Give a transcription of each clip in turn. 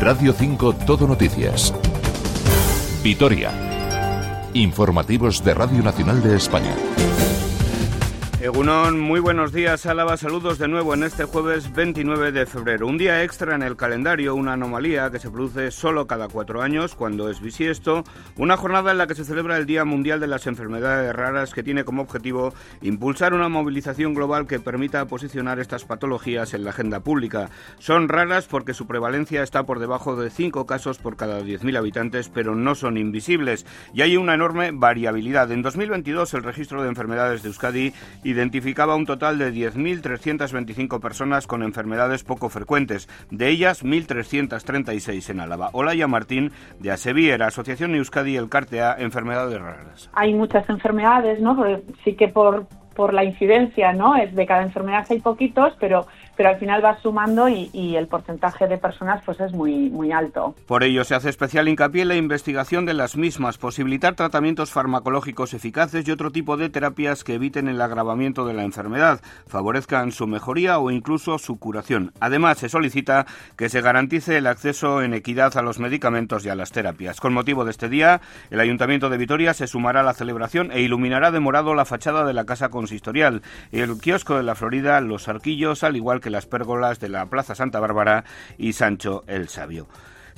Radio 5 Todo Noticias. Vitoria. Informativos de Radio Nacional de España. Egunon, muy buenos días, Álava. Saludos de nuevo en este jueves 29 de febrero. Un día extra en el calendario, una anomalía que se produce solo cada cuatro años, cuando es bisiesto. Una jornada en la que se celebra el Día Mundial de las Enfermedades Raras, que tiene como objetivo impulsar una movilización global que permita posicionar estas patologías en la agenda pública. Son raras porque su prevalencia está por debajo de 5 casos por cada 10.000 habitantes, pero no son invisibles. Y hay una enorme variabilidad. En 2022, el registro de enfermedades de Euskadi identificaba un total de 10.325 personas con enfermedades poco frecuentes, de ellas 1.336 en Álava. Olaya Martín, de Asevier, Asociación Euskadi El Cartea, Enfermedades Raras. Hay muchas enfermedades, ¿no? Sí que por, por la incidencia, ¿no? Es de cada enfermedad hay poquitos, pero pero al final va sumando y, el porcentaje de personas pues es muy, muy alto. Por ello se hace especial hincapié en la investigación de las mismas, posibilitar tratamientos farmacológicos eficaces y otro tipo de terapias que eviten el agravamiento de la enfermedad, favorezcan su mejoría o incluso su curación. Además, se solicita que se garantice el acceso en equidad a los medicamentos y a las terapias. Con motivo de este día, el Ayuntamiento de Vitoria se sumará a la celebración e iluminará de morado la fachada de la Casa Consistorial, el kiosco de la Florida, los arquillos, al igual que las pérgolas de la Plaza Santa Bárbara y Sancho el Sabio.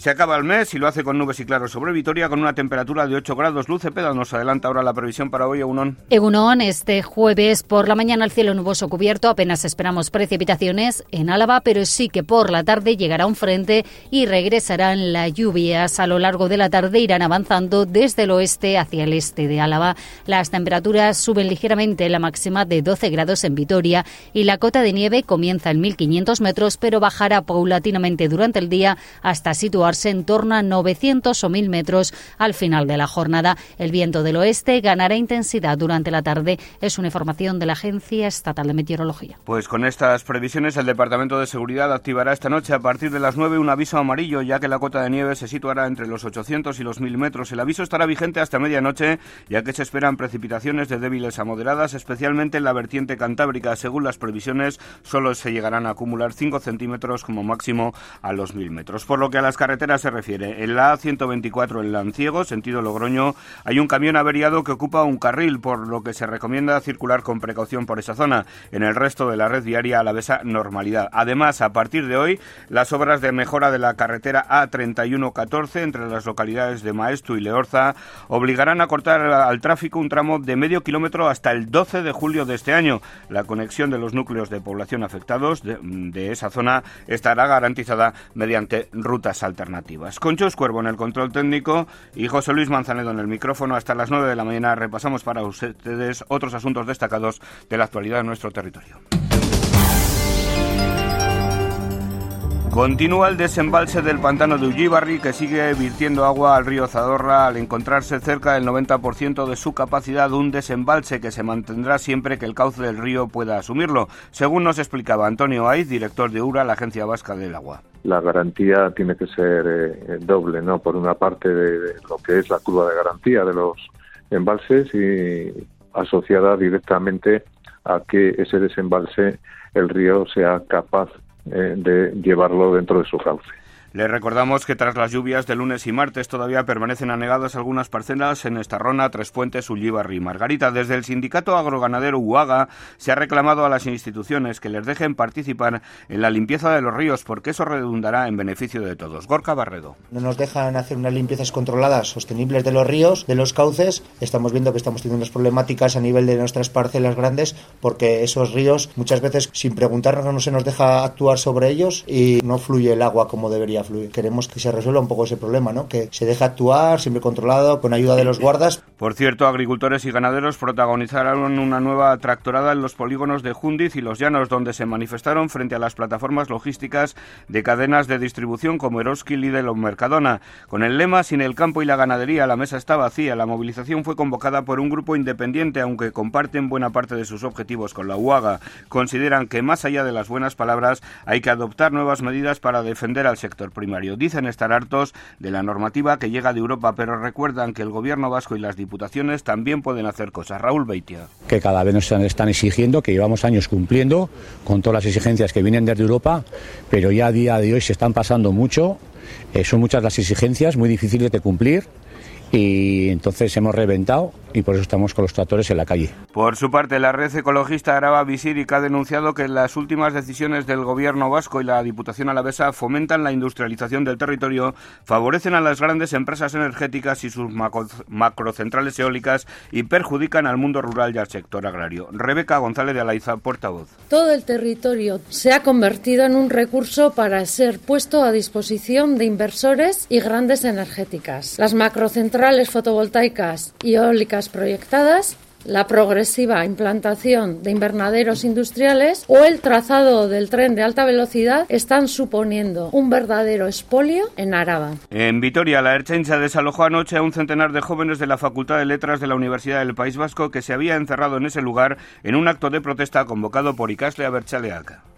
Se acaba el mes y lo hace con nubes y claros sobre Vitoria, con una temperatura de 8 grados. Luce Peda nos adelanta ahora la previsión para hoy, Egunon. Egunon, este jueves por la mañana el cielo nuboso cubierto, apenas esperamos precipitaciones en Álava, pero sí que por la tarde llegará un frente y regresarán las lluvias. A lo largo de la tarde irán avanzando desde el oeste hacia el este de Álava. Las temperaturas suben ligeramente, la máxima de 12 grados en Vitoria y la cota de nieve comienza en 1500 metros, pero bajará paulatinamente durante el día hasta situar en torno a 900 o 1000 metros al final de la jornada. El viento del oeste ganará intensidad durante la tarde. Es una información de la Agencia Estatal de Meteorología. Pues con estas previsiones, el Departamento de Seguridad activará esta noche a partir de las 9 un aviso amarillo, ya que la cota de nieve se situará entre los 800 y los 1000 metros. El aviso estará vigente hasta medianoche, ya que se esperan precipitaciones de débiles a moderadas, especialmente en la vertiente cantábrica. Según las previsiones, solo se llegarán a acumular 5 centímetros como máximo a los 1000 metros. Por lo que a las se refiere, en la A124 en Lanciego, sentido Logroño, hay un camión averiado que ocupa un carril, por lo que se recomienda circular con precaución por esa zona. En el resto de la red viaria a la besa normalidad. Además, a partir de hoy, las obras de mejora de la carretera A3114 entre las localidades de Maestu y Leorza obligarán a cortar al tráfico un tramo de medio kilómetro hasta el 12 de julio de este año. La conexión de los núcleos de población afectados de, de esa zona estará garantizada mediante rutas alternativas alternativas. Conchos Cuervo en el control técnico y José Luis Manzanedo en el micrófono. Hasta las 9 de la mañana repasamos para ustedes otros asuntos destacados de la actualidad de nuestro territorio. Continúa el desembalse del pantano de Ullibarri que sigue virtiendo agua al río Zadorra al encontrarse cerca del 90% de su capacidad, un desembalse que se mantendrá siempre que el cauce del río pueda asumirlo, según nos explicaba Antonio Aiz, director de URA, la Agencia Vasca del Agua. La garantía tiene que ser eh, doble, ¿no? Por una parte de lo que es la curva de garantía de los embalses y asociada directamente a que ese desembalse el río sea capaz eh, de llevarlo dentro de su cauce. Le recordamos que tras las lluvias de lunes y martes todavía permanecen anegadas algunas parcelas en Estarrona, Tres Puentes, Ullíbar y Margarita. Desde el sindicato agroganadero UAGA se ha reclamado a las instituciones que les dejen participar en la limpieza de los ríos porque eso redundará en beneficio de todos. Gorka Barredo. No nos dejan hacer unas limpiezas controladas, sostenibles de los ríos, de los cauces. Estamos viendo que estamos teniendo unas problemáticas a nivel de nuestras parcelas grandes porque esos ríos muchas veces sin preguntarnos no se nos deja actuar sobre ellos y no fluye el agua como debería Queremos que se resuelva un poco ese problema, ¿no? Que se deje actuar siempre controlado, con ayuda de los guardas. Por cierto, agricultores y ganaderos protagonizaron una nueva tractorada en los polígonos de Jundiz y Los Llanos, donde se manifestaron frente a las plataformas logísticas de cadenas de distribución como Eroski, Lidl o Mercadona. Con el lema Sin el campo y la ganadería, la mesa está vacía. La movilización fue convocada por un grupo independiente, aunque comparten buena parte de sus objetivos con la UAGA. Consideran que más allá de las buenas palabras hay que adoptar nuevas medidas para defender al sector primario. Dicen estar hartos de la normativa que llega de Europa, pero recuerdan que el gobierno vasco y las diputaciones también pueden hacer cosas. Raúl Beitia. Que cada vez nos están exigiendo, que llevamos años cumpliendo con todas las exigencias que vienen desde Europa, pero ya a día de hoy se están pasando mucho Eh, son muchas las exigencias, muy difíciles de cumplir y entonces hemos reventado y por eso estamos con los tractores en la calle. Por su parte, la red ecologista Araba Visírica ha denunciado que las últimas decisiones del gobierno vasco y la Diputación alavesa fomentan la industrialización del territorio, favorecen a las grandes empresas energéticas y sus macrocentrales eólicas y perjudican al mundo rural y al sector agrario. Rebeca González de Alaiza, portavoz. Todo el territorio se ha convertido en un recurso para ser puesto a disposición de inversores y grandes energéticas. Las macrocentrales fotovoltaicas y eólicas proyectadas, la progresiva implantación de invernaderos industriales o el trazado del tren de alta velocidad están suponiendo un verdadero espolio en Araba. En Vitoria, la Erchencha desalojó anoche a un centenar de jóvenes de la Facultad de Letras de la Universidad del País Vasco que se había encerrado en ese lugar en un acto de protesta convocado por Icasle Aberchaleaca.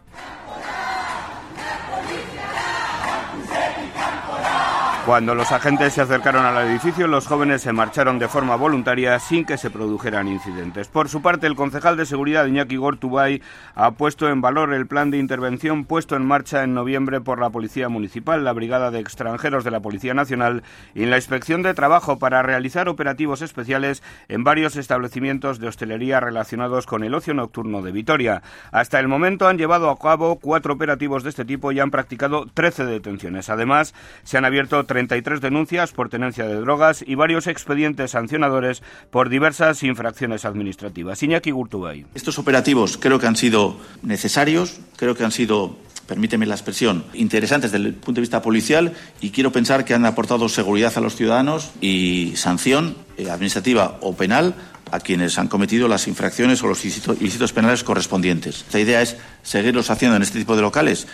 Cuando los agentes se acercaron al edificio, los jóvenes se marcharon de forma voluntaria sin que se produjeran incidentes. Por su parte, el concejal de seguridad Iñaki Gortubay ha puesto en valor el plan de intervención puesto en marcha en noviembre por la Policía Municipal, la Brigada de Extranjeros de la Policía Nacional y la Inspección de Trabajo para realizar operativos especiales en varios establecimientos de hostelería relacionados con el ocio nocturno de Vitoria. Hasta el momento han llevado a cabo cuatro operativos de este tipo y han practicado 13 detenciones. Además, se han abierto 33 denuncias por tenencia de drogas y varios expedientes sancionadores por diversas infracciones administrativas. Iñaki Gurtubay. Estos operativos creo que han sido necesarios, creo que han sido permíteme la expresión, interesantes desde el punto de vista policial y quiero pensar que han aportado seguridad a los ciudadanos y sanción eh, administrativa o penal a quienes han cometido las infracciones o los ilícitos penales correspondientes. La idea es seguirlos haciendo en este tipo de locales.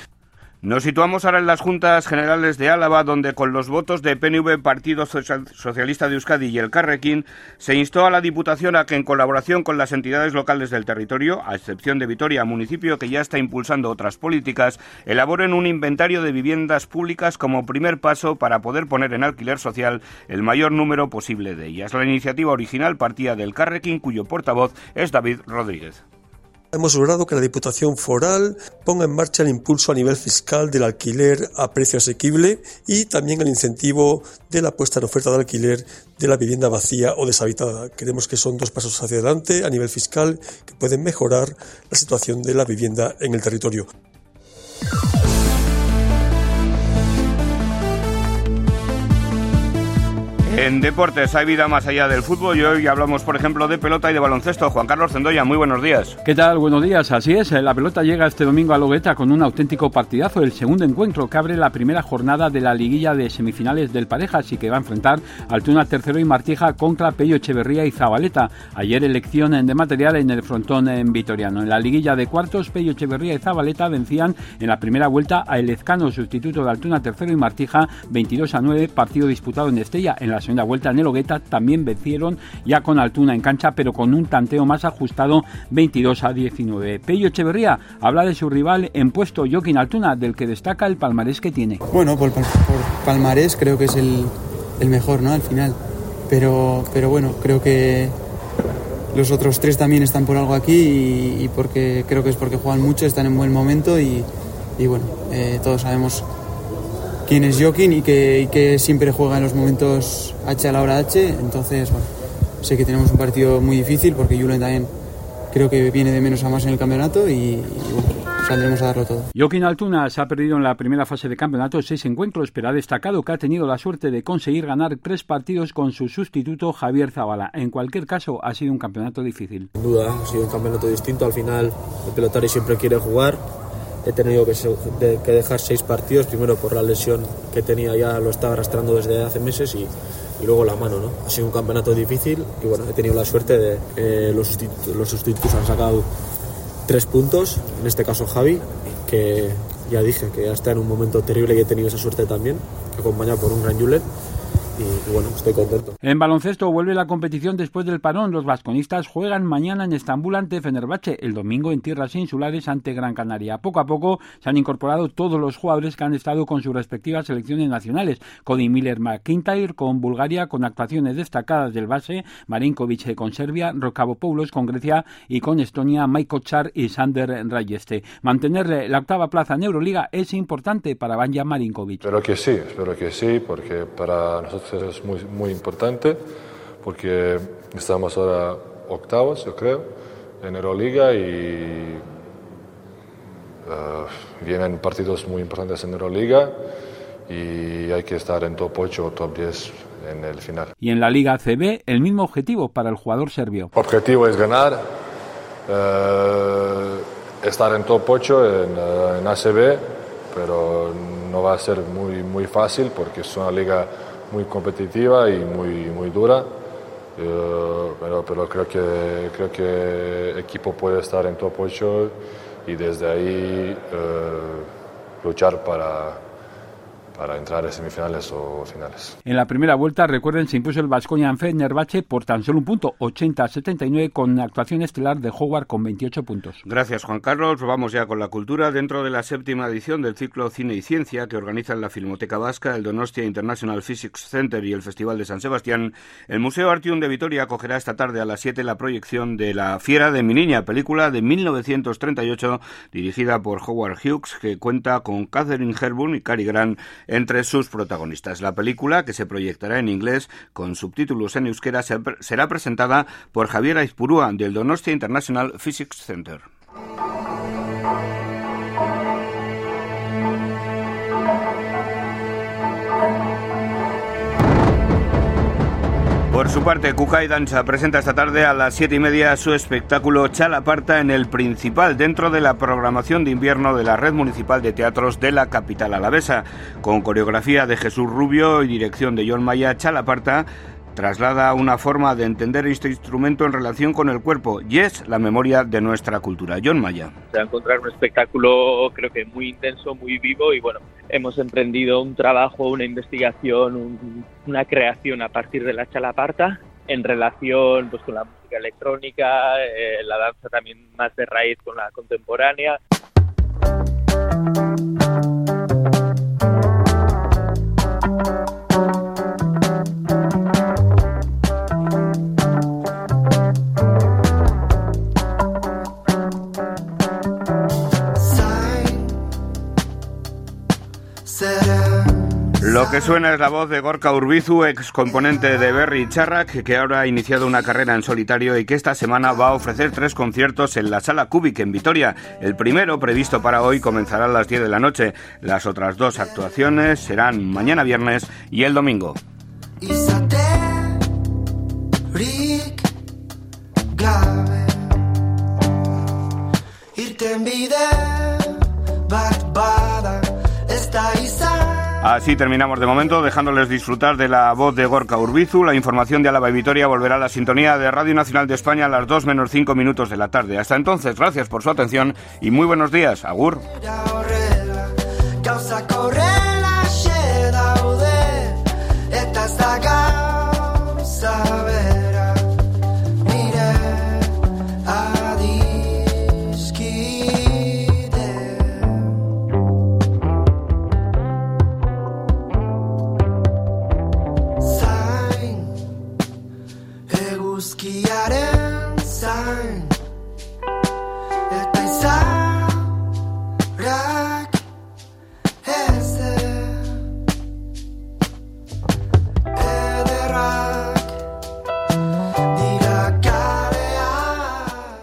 Nos situamos ahora en las Juntas Generales de Álava, donde con los votos de PNV, Partido Socialista de Euskadi y el Carrequín, se instó a la Diputación a que, en colaboración con las entidades locales del territorio, a excepción de Vitoria, municipio que ya está impulsando otras políticas, elaboren un inventario de viviendas públicas como primer paso para poder poner en alquiler social el mayor número posible de ellas. La iniciativa original partía del Carrequín, cuyo portavoz es David Rodríguez. Hemos logrado que la Diputación Foral ponga en marcha el impulso a nivel fiscal del alquiler a precio asequible y también el incentivo de la puesta en oferta de alquiler de la vivienda vacía o deshabitada. Creemos que son dos pasos hacia adelante a nivel fiscal que pueden mejorar la situación de la vivienda en el territorio. En deportes hay vida más allá del fútbol y hoy hablamos, por ejemplo, de pelota y de baloncesto. Juan Carlos Zendoya, muy buenos días. ¿Qué tal? Buenos días. Así es, la pelota llega este domingo a Logueta con un auténtico partidazo, el segundo encuentro que abre la primera jornada de la liguilla de semifinales del Parejas y que va a enfrentar Altuna Tercero y Martija contra Pello Echeverría y Zabaleta. Ayer elección de material en el frontón en Vitoriano. En la liguilla de cuartos, Pello Echeverría y Zabaleta vencían en la primera vuelta a Elezcano, sustituto de Altuna Tercero y Martija, 22 a 9, partido disputado en Estella en la segunda vuelta en el Ogueta también vencieron ya con Altuna en cancha, pero con un tanteo más ajustado 22 a 19. Pello Echeverría habla de su rival en puesto Joaquín Altuna, del que destaca el palmarés que tiene. Bueno, por, palmarés creo que es el, mejor, ¿no? Al final. Pero, pero bueno, creo que los otros tres también están por algo aquí y, porque creo que es porque juegan mucho, están en buen momento y, bueno, eh, todos sabemos quién es Joaquín y que, que, siempre juega en los momentos H a la hora H. Entonces, bueno, sé que tenemos un partido muy difícil porque Julen también creo que viene de menos a más en el campeonato y, bueno, saldremos a darlo todo. Joaquín Altuna se ha perdido en la primera fase de campeonato seis encuentros, pero ha destacado que ha tenido la suerte de conseguir ganar tres partidos con su sustituto Javier Zabala. En cualquier caso, ha sido un campeonato difícil. Sin duda, ha sido un campeonato distinto. Al final, el pelotario siempre quiere jugar he tenido que, dejar seis partidos, primero por la lesión que tenía ya, lo estaba arrastrando desde hace meses y, luego la mano. ¿no? Ha sido un campeonato difícil y bueno, he tenido la suerte de que los los sustitutos han sacado tres puntos, en este caso Javi, que ya dije que ya está en un momento terrible y he tenido esa suerte también, acompañado por un gran Julen. y, bueno, estoy contento. En baloncesto vuelve la competición después del parón. Los vasconistas juegan mañana en Estambul ante Fenerbahce, el domingo en tierras insulares ante Gran Canaria. Poco a poco se han incorporado todos los jugadores que han estado con sus respectivas selecciones nacionales. Cody Miller McIntyre con Bulgaria, con actuaciones destacadas del base, Marinkovic con Serbia, Rokavopoulos con Grecia y con Estonia, Mike Char y Sander Rayeste. Mantener la octava plaza en Euroliga es importante para Banja Marinkovic. Espero que sí, espero que sí, porque para nosotros es muy, muy importante, porque estamos ahora octavos, yo creo, en Euroliga y uh, vienen partidos muy importantes en Euroliga y hay que estar en top 8 o top 10 en el final. Y en la Liga CB, el mismo objetivo para el jugador serbio. Objetivo es ganar, uh, estar en top 8 en, uh, en ACB, pero no va a ser muy, muy fácil porque es una liga muy competitiva y muy, muy dura. Uh, pero, pero creo que creo que equipo puede estar en top 8 y desde ahí uh, luchar para, para entrar en semifinales o finales. En la primera vuelta, recuerden, se impuso el Vasconia en Fenerbahce por tan solo un punto, 80-79, con actuación estelar de Howard con 28 puntos. Gracias, Juan Carlos. Vamos ya con la cultura. Dentro de la séptima edición del ciclo Cine y Ciencia que organizan la Filmoteca Vasca, el Donostia International Physics Center y el Festival de San Sebastián, el Museo Artium de Vitoria acogerá esta tarde a las 7 la proyección de La Fiera de mi niña, película de 1938 dirigida por Howard Hughes, que cuenta con Catherine Hepburn y Cary Grant entre sus protagonistas. La película, que se proyectará en inglés con subtítulos en euskera, será presentada por Javier Aizpurúa del Donostia International Physics Center. Por su parte, Kujai Danza presenta esta tarde a las siete y media su espectáculo Chalaparta en el Principal, dentro de la programación de invierno de la Red Municipal de Teatros de la capital alavesa. Con coreografía de Jesús Rubio y dirección de John Maya, Chalaparta traslada una forma de entender este instrumento en relación con el cuerpo y es la memoria de nuestra cultura. John Maya. Se va a encontrar un espectáculo creo que muy intenso, muy vivo y bueno, hemos emprendido un trabajo, una investigación, un, una creación a partir de la chalaparta en relación pues con la música electrónica, eh, la danza también más de raíz con la contemporánea. Que suena es la voz de Gorka Urbizu, ex componente de Berry Charrak, que ahora ha iniciado una carrera en solitario y que esta semana va a ofrecer tres conciertos en la Sala Cubic en Vitoria. El primero, previsto para hoy, comenzará a las 10 de la noche. Las otras dos actuaciones serán mañana viernes y el domingo. Así terminamos de momento, dejándoles disfrutar de la voz de Gorka Urbizu. La información de Álava y Vitoria volverá a la sintonía de Radio Nacional de España a las 2 menos 5 minutos de la tarde. Hasta entonces, gracias por su atención y muy buenos días. Agur.